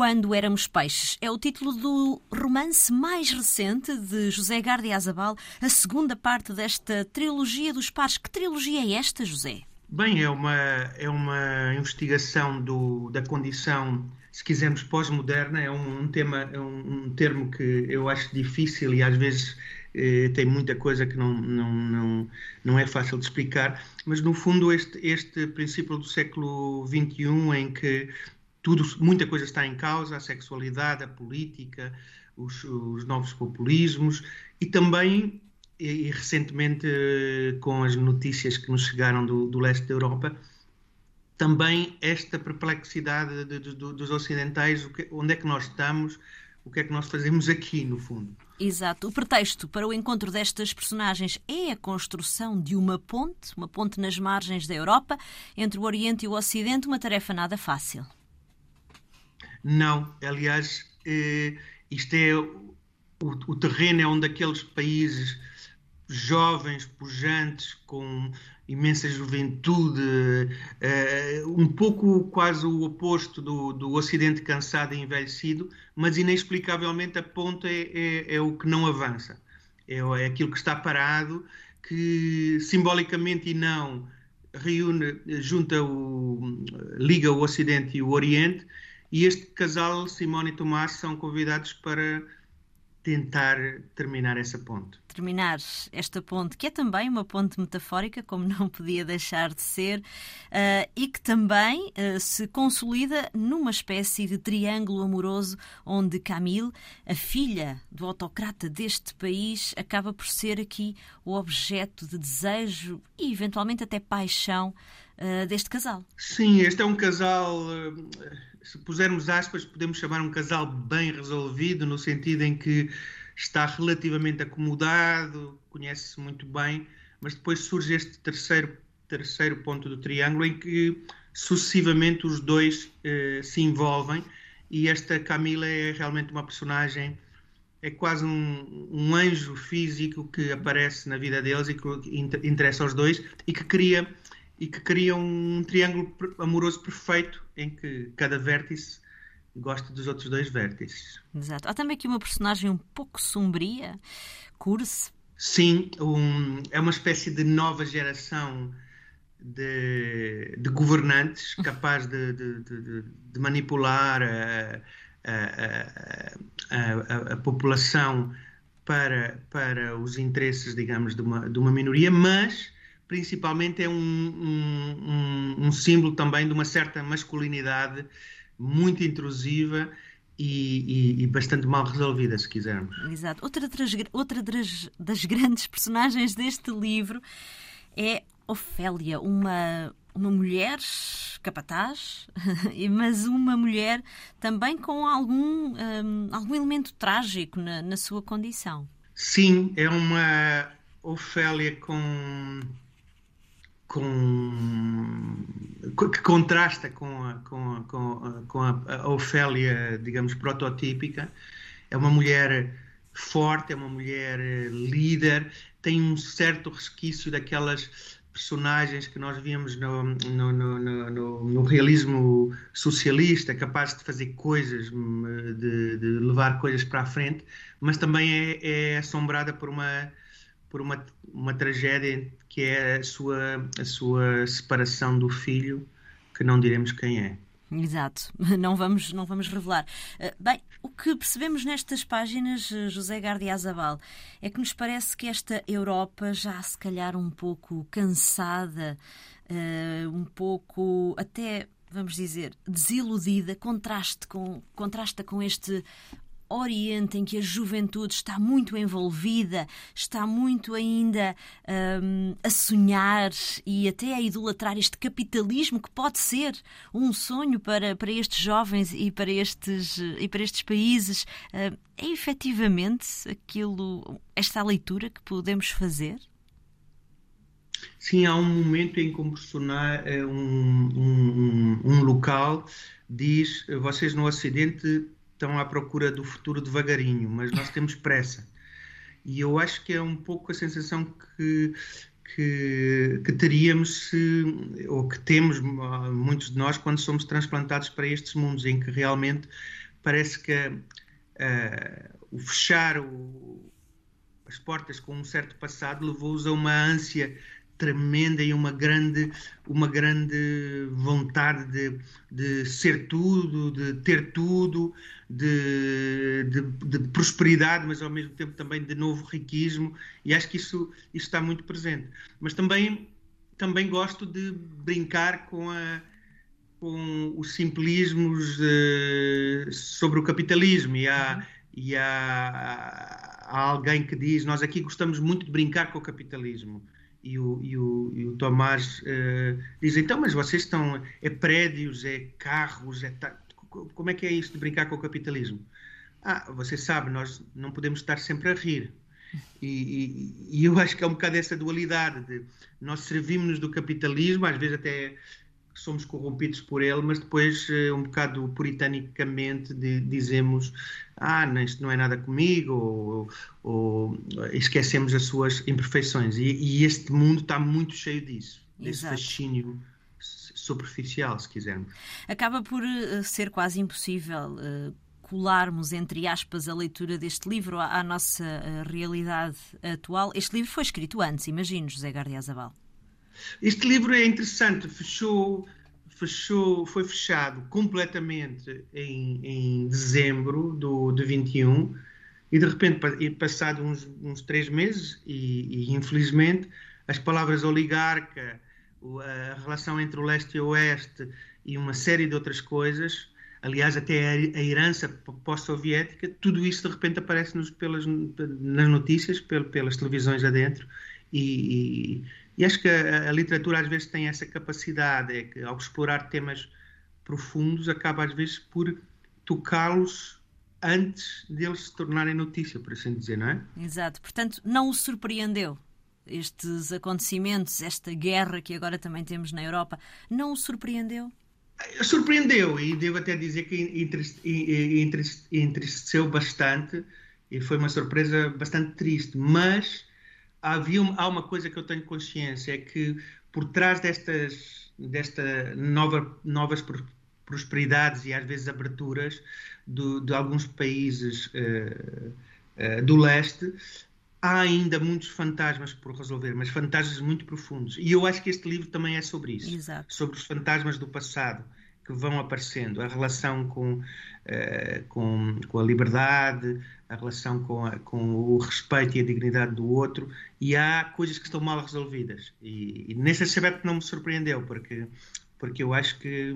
Quando Éramos Peixes. É o título do romance mais recente de José Gardia Azabal, a segunda parte desta trilogia dos pares. Que trilogia é esta, José? Bem, é uma, é uma investigação do, da condição, se quisermos, pós-moderna. É um, um, tema, é um, um, termo que eu acho difícil e às vezes eh, tem muita coisa que não, não, não, não é fácil de explicar. Mas, no fundo, este, este princípio do século XXI, em que tudo, muita coisa está em causa, a sexualidade, a política, os, os novos populismos e também e, e, recentemente com as notícias que nos chegaram do, do leste da Europa também esta perplexidade de, de, de, dos ocidentais, que, onde é que nós estamos, o que é que nós fazemos aqui, no fundo. Exato. O pretexto para o encontro destas personagens é a construção de uma ponte, uma ponte nas margens da Europa, entre o Oriente e o Ocidente, uma tarefa nada fácil. Não, aliás, eh, isto é o, o, terreno é um daqueles países jovens, pujantes, com imensa juventude, eh, um pouco quase o oposto do, do Ocidente cansado e envelhecido, mas inexplicavelmente a ponta é, é, é o que não avança, é, é aquilo que está parado, que simbolicamente e não reúne, junta o, liga o Ocidente e o Oriente e este casal, Simone e Tomás, são convidados para tentar terminar essa ponte. Terminar esta ponte, que é também uma ponte metafórica, como não podia deixar de ser, uh, e que também uh, se consolida numa espécie de triângulo amoroso onde Camille, a filha do autocrata deste país, acaba por ser aqui o objeto de desejo e eventualmente até paixão uh, deste casal. Sim, este é um casal se pusermos aspas, podemos chamar um casal bem resolvido, no sentido em que está relativamente acomodado, conhece-se muito bem, mas depois surge este terceiro, terceiro ponto do triângulo em que sucessivamente os dois eh, se envolvem e esta Camila é realmente uma personagem, é quase um, um, anjo físico que aparece na vida deles e que interessa aos dois e que cria e que cria um triângulo amoroso perfeito em que cada vértice gosta dos outros dois vértices. Exato. Há também aqui uma personagem um pouco sombria, Curse. Sim, um, é uma espécie de nova geração de, de governantes capaz de, de, de manipular a, a, a, a, população para, para os interesses, digamos, de uma, de uma minoria, mas principalmente é um, um, um, símbolo também de uma certa masculinidade muito intrusiva e, e, e, bastante mal resolvida, se quisermos. Exato. Outra, das, outra das, das grandes personagens deste livro é Ofélia, uma, uma mulher capataz, mas uma mulher também com algum, um, algum elemento trágico na, na sua condição. Sim, é uma Ofélia com com, que contrasta com a, com a, com a, com a Ofélia, digamos, prototípica. É uma mulher forte, é uma mulher eh, líder, tem um certo resquício daquelas personagens que nós víamos no, no, no, no, realismo socialista, capaz de fazer coisas, hum, de, de, levar coisas para a frente, mas também é, é assombrada por uma por uma, uma tragédia que é a sua, a sua separação do filho, que não diremos quem é. Exato, não vamos, não vamos revelar. Eh, bem, o que percebemos nestas páginas, eh, José Gardia Azabal, é que nos parece que esta Europa já se calhar um pouco cansada, eh, um pouco até, vamos dizer, desiludida, contraste com, contrasta com este Oriente, em que a juventude está muito envolvida, está muito ainda um, a sonhar e até a idolatrar este capitalismo que pode ser um sonho para, para estes jovens e para estes, e para estes países. Hum, é efetivamente aquilo, esta leitura que podemos fazer? Sim, há um momento em que um eh, um, um, um local diz: vocês no Ocidente estão à procura do futuro devagarinho, mas nós temos pressa. E eu acho que é um pouco a sensação que, que, que teríamos se, ou que temos muitos de nós quando somos transplantados para estes mundos em que realmente parece que uh, o fechar o, as portas com um certo passado levou-os a uma ânsia tremenda e uma grande, uma grande vontade de, de ser tudo, de ter tudo, de, de, de, prosperidade, mas ao mesmo tempo também de novo riquismo, e acho que isso, isso está muito presente. Mas também, também gosto de brincar com, a, com os simplismos uh, sobre o capitalismo, e há, e há alguém que diz: Nós aqui gostamos muito de brincar com o capitalismo e o, e o, e o Tomás uh, então, mas vocês estão. É prédios, é carros, é. Como é que é isto de brincar com o capitalismo? Ah, você sabe, nós não podemos estar sempre a rir. E, e, e eu acho que é um bocado essa dualidade de nós servimos-nos do capitalismo, às vezes até somos corrompidos por ele, mas depois, eh, um bocado puritanicamente, de, dizemos: Ah, isto não é nada comigo, ou, ou esquecemos as suas imperfeições. E, e, este mundo está muito cheio disso, desse Exato. fascínio superficial, se quisermos. Acaba por uh, ser quase impossível. Uh, colarmos, entre aspas, a leitura deste livro à, à nossa realidade atual. Este livro foi escrito antes, imagino, José Gardia Zabal. Este livro é interessante, fechou, fechou, foi fechado completamente em, em dezembro do, de 21 e de repente, passado uns, uns três meses, e, e, infelizmente, as palavras oligarca, a relação entre o leste e o oeste e uma série de outras coisas, aliás, até a, herança pós-soviética, tudo isso de repente aparece-nos pelas, nas notícias, pelas televisões adentro, e, e acho que a, a, literatura às vezes tem essa capacidade, é que ao explorar temas profundos acaba às vezes por tocá-los antes deles se tornarem notícia, por assim dizer, não é? Exato. Portanto, não o surpreendeu estes acontecimentos, esta guerra que agora também temos na Europa, não o surpreendeu? Surpreendeu e devo até dizer que entristeceu bastante e foi uma surpresa bastante triste, mas havia há uma coisa que eu tenho consciência, é que por trás destas desta nova, novas prosperidades e às vezes aberturas do, de alguns países uh, uh, do leste, há ainda muitos fantasmas por resolver, mas fantasmas muito profundos. E eu acho que este livro também é sobre isso, Exato. sobre os fantasmas do passado que vão aparecendo, a relação com, uh, com, com a liberdade, a relação com, a, com o respeito e a dignidade do outro, e há coisas que estão mal resolvidas. E, e nesse aspecto não me surpreendeu, porque, porque eu acho que,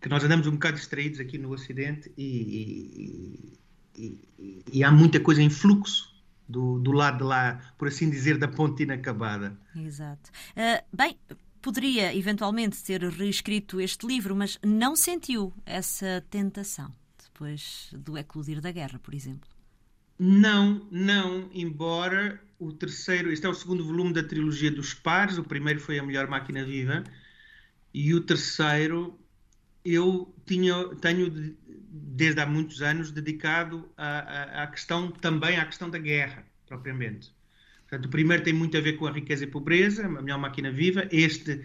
que nós andamos um bocado distraídos aqui no Ocidente e, e, e há muita coisa em fluxo do, do lado de lá, por assim dizer, da ponte inacabada. Exato. Uh, bem, poderia eventualmente ter reescrito este livro, mas não sentiu essa tentação depois do eclodir da guerra, por exemplo. Não, não, embora o terceiro, este é o segundo volume da trilogia dos pares, o primeiro foi A Melhor Máquina Viva, e o terceiro eu tinha, tenho desde há muitos anos dedicado à, à, questão também à questão da guerra, propriamente. Portanto, o primeiro tem muito a ver com a riqueza e pobreza, a melhor máquina viva. Este,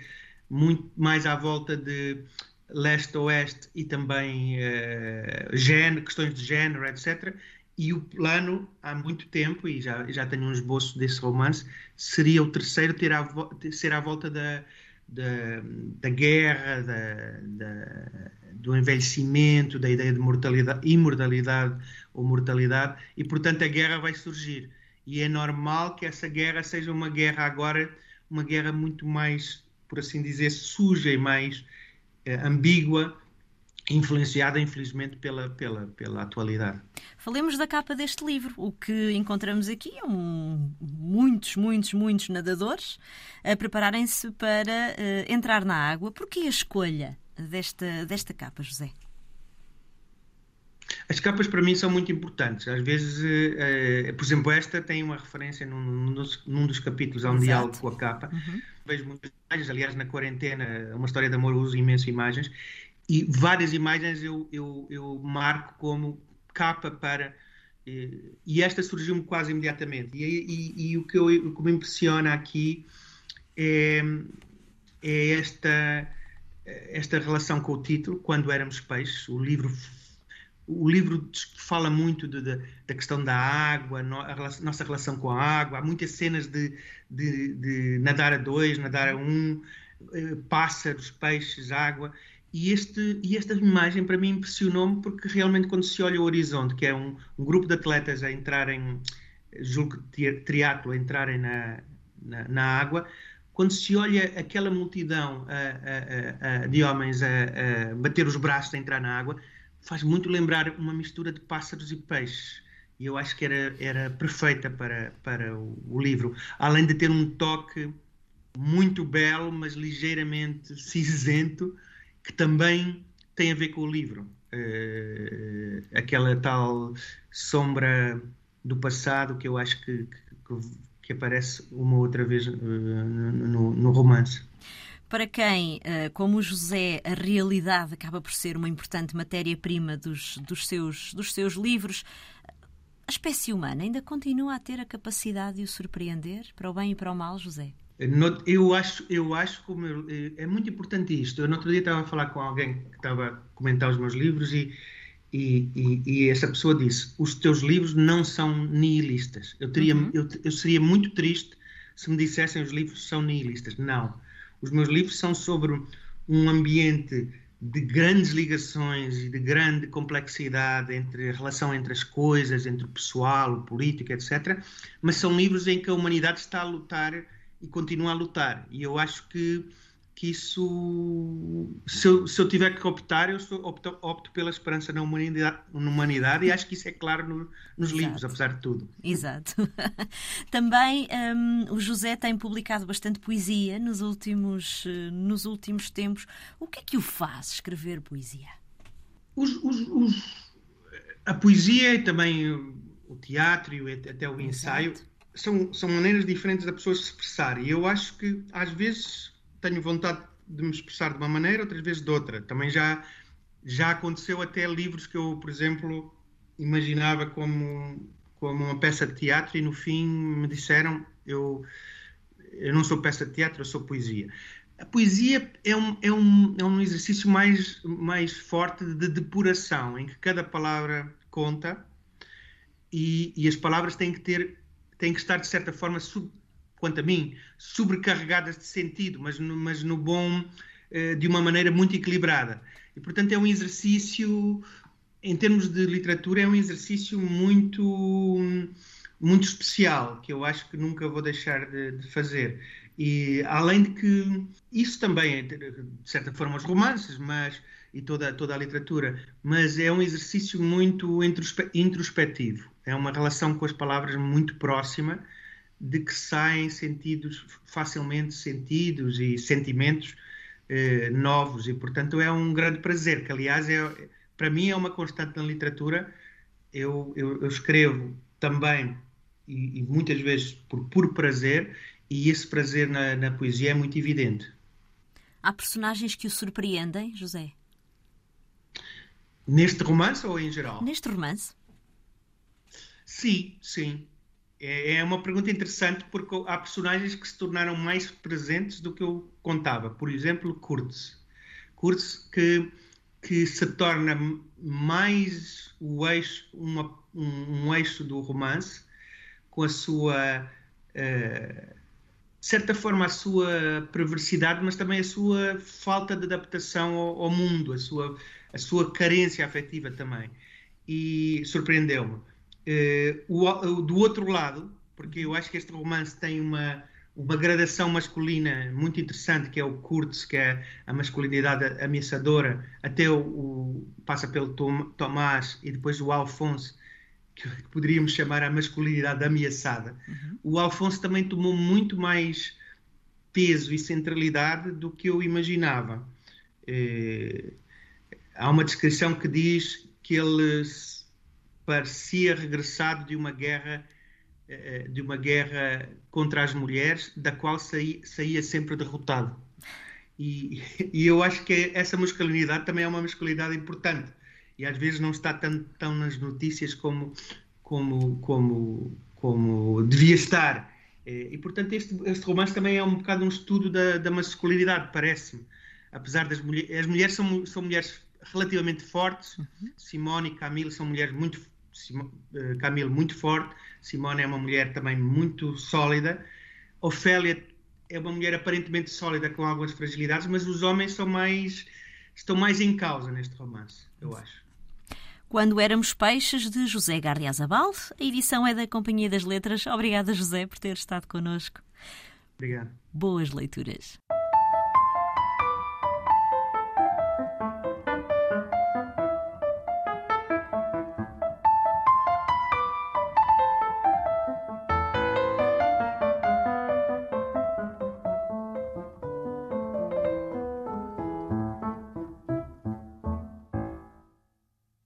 muito mais à volta de leste-oeste e também uh, género, questões de género, etc. E o plano, há muito tempo, e já, já tenho um esboço desse romance, seria o terceiro ter a, ser à volta da, da, da guerra, da, da, do envelhecimento, da ideia de mortalidade, imortalidade ou mortalidade, e portanto a guerra vai surgir e é normal que essa guerra seja uma guerra agora, uma guerra muito mais, por assim dizer, suja e mais eh, ambígua, influenciada, infelizmente, pela, pela, pela atualidade. Falemos da capa deste livro. O que encontramos aqui é um, muitos, muitos, muitos nadadores a prepararem-se para uh, entrar na água. Por que a escolha desta, desta capa, José? As capas para mim são muito importantes. Às vezes, uh, por exemplo, esta tem uma referência num, num, dos, num dos, capítulos, há um Exato. diálogo com a capa. Uhum. Vejo muitas imagens, aliás, na quarentena, uma história de amor, uso imenso imagens, e várias imagens eu, eu, eu marco como capa para e esta surgiu-me quase imediatamente. E, e, e, o, que eu, o que me impressiona aqui é, é esta, esta relação com o título, Quando Éramos Peixes. O livro, o livro fala muito de, de, da questão da água, a nossa relação com a água. Há muitas cenas de, de, de nadar a dois, nadar a um, eh, pássaros, peixes, água. E, este, e esta imagem para mim impressionou-me porque realmente quando se olha o horizonte, que é um, um grupo de atletas a entrarem, julgo triatlo, a entrarem na, na, na, água, quando se olha aquela multidão a, a, a, de homens a, bater os braços a entrar na água, faz muito lembrar uma mistura de pássaros e peixes. E eu acho que era, era perfeita para, para o, o livro. Além de ter um toque muito belo, mas ligeiramente cinzento, que também tem a ver com o livro. Uh, aquela tal sombra do passado que eu acho que, que, que aparece uma outra vez uh, no, no, romance. Para quem, uh, como o José, a realidade acaba por ser uma importante matéria-prima dos, dos, seus, dos seus livros, a espécie humana ainda continua a ter a capacidade de o surpreender, para o bem e para o mal, José? Eu acho, eu acho como eu, é muito importante isto. Eu no outro dia estava a falar com alguém que estava a comentar os meus livros e, e, e, e essa pessoa disse: os teus livros não são nihilistas. Eu, teria, uhum. eu, eu seria muito triste se me dissessem os livros são nihilistas. Não. Os meus livros são sobre um ambiente de grandes ligações e de grande complexidade entre a relação entre as coisas, entre o pessoal, o político, etc. Mas são livros em que a humanidade está a lutar e continua a lutar. E eu acho que, que isso, se eu, se eu tiver que optar, eu sou, opto, opto pela esperança na humanidade, na humanidade, e acho que isso é claro no, nos Exato. livros, apesar de tudo. Exato. Também um, o José tem publicado bastante poesia nos últimos, nos últimos tempos. O que é que o faz escrever poesia? Os, os, os, a poesia e também o teatro e até o ensaio Exato são, são maneiras diferentes da pessoa se expressar. E eu acho que, às vezes, tenho vontade de me expressar de uma maneira, outras vezes de outra. Também já, já aconteceu até livros que eu, por exemplo, imaginava como, como uma peça de teatro e no fim me disseram eu, eu não sou peça de teatro, eu sou poesia. A poesia é um, é um, é um exercício mais, mais forte de depuração, em que cada palavra conta e, e as palavras têm que ter têm que estar, de certa forma, quanto a mim, sobrecarregadas de sentido, mas no, mas no bom, eh, de uma maneira muito equilibrada. E, portanto, é um exercício, em termos de literatura, é um exercício muito, muito especial, que eu acho que nunca vou deixar de, de fazer. E além de que isso também é, de certa forma, os romances, mas e toda, toda a literatura, mas é um exercício muito introspectivo. É uma relação com as palavras muito próxima, de que saem sentidos, facilmente sentidos e sentimentos eh, novos, e portanto é um grande prazer, que aliás é, para mim é uma constante na literatura. Eu, eu, eu escrevo também, e, e, muitas vezes por puro prazer, e esse prazer na, na poesia é muito evidente. Há personagens que o surpreendem, José? Neste romance ou em geral? Neste romance. Sim, sim. É, é uma pergunta interessante porque há personagens que se tornaram mais presentes do que eu contava. Por exemplo, Kurtz. Kurtz que, que se torna mais o eixo, uma, um, um, eixo do romance com a sua. Uh, de certa forma, a sua perversidade, mas também a sua falta de adaptação ao, ao mundo, a sua a sua carência afetiva também. E surpreendeu-me. Uh, do outro lado, porque eu acho que este romance tem uma, uma gradação masculina muito interessante, que é o Kurtz, que é a masculinidade ameaçadora, até o, o passa pelo Tom, Tomás e depois o Alfonso, que poderíamos chamar a masculinidade ameaçada. Uhum. O Alfonso também tomou muito mais peso e centralidade do que eu imaginava. Uh, há uma descrição que diz que ele parecia regressado de uma guerra eh, de uma guerra contra as mulheres, da qual saía, saía sempre derrotado. E, e, eu acho que essa masculinidade também é uma masculinidade importante. E às vezes não está tão, tão nas notícias como, como, como, como devia estar. E, portanto, este, este romance também é um bocado um estudo da, da masculinidade, parece-me. Apesar das mulheres. As mulheres são, são mulheres relativamente fortes. Uhum. Simone e Camille são mulheres muito. Eh, Camille muito forte. Simone é uma mulher também muito sólida. Ofélia é uma mulher aparentemente sólida com algumas fragilidades, mas os homens são mais estão mais em causa neste romance, eu acho. Quando Éramos Peixes, de José Gardiazabal. A edição é da Companhia das Letras. Obrigada, José, por ter estado connosco. Obrigado. Boas leituras.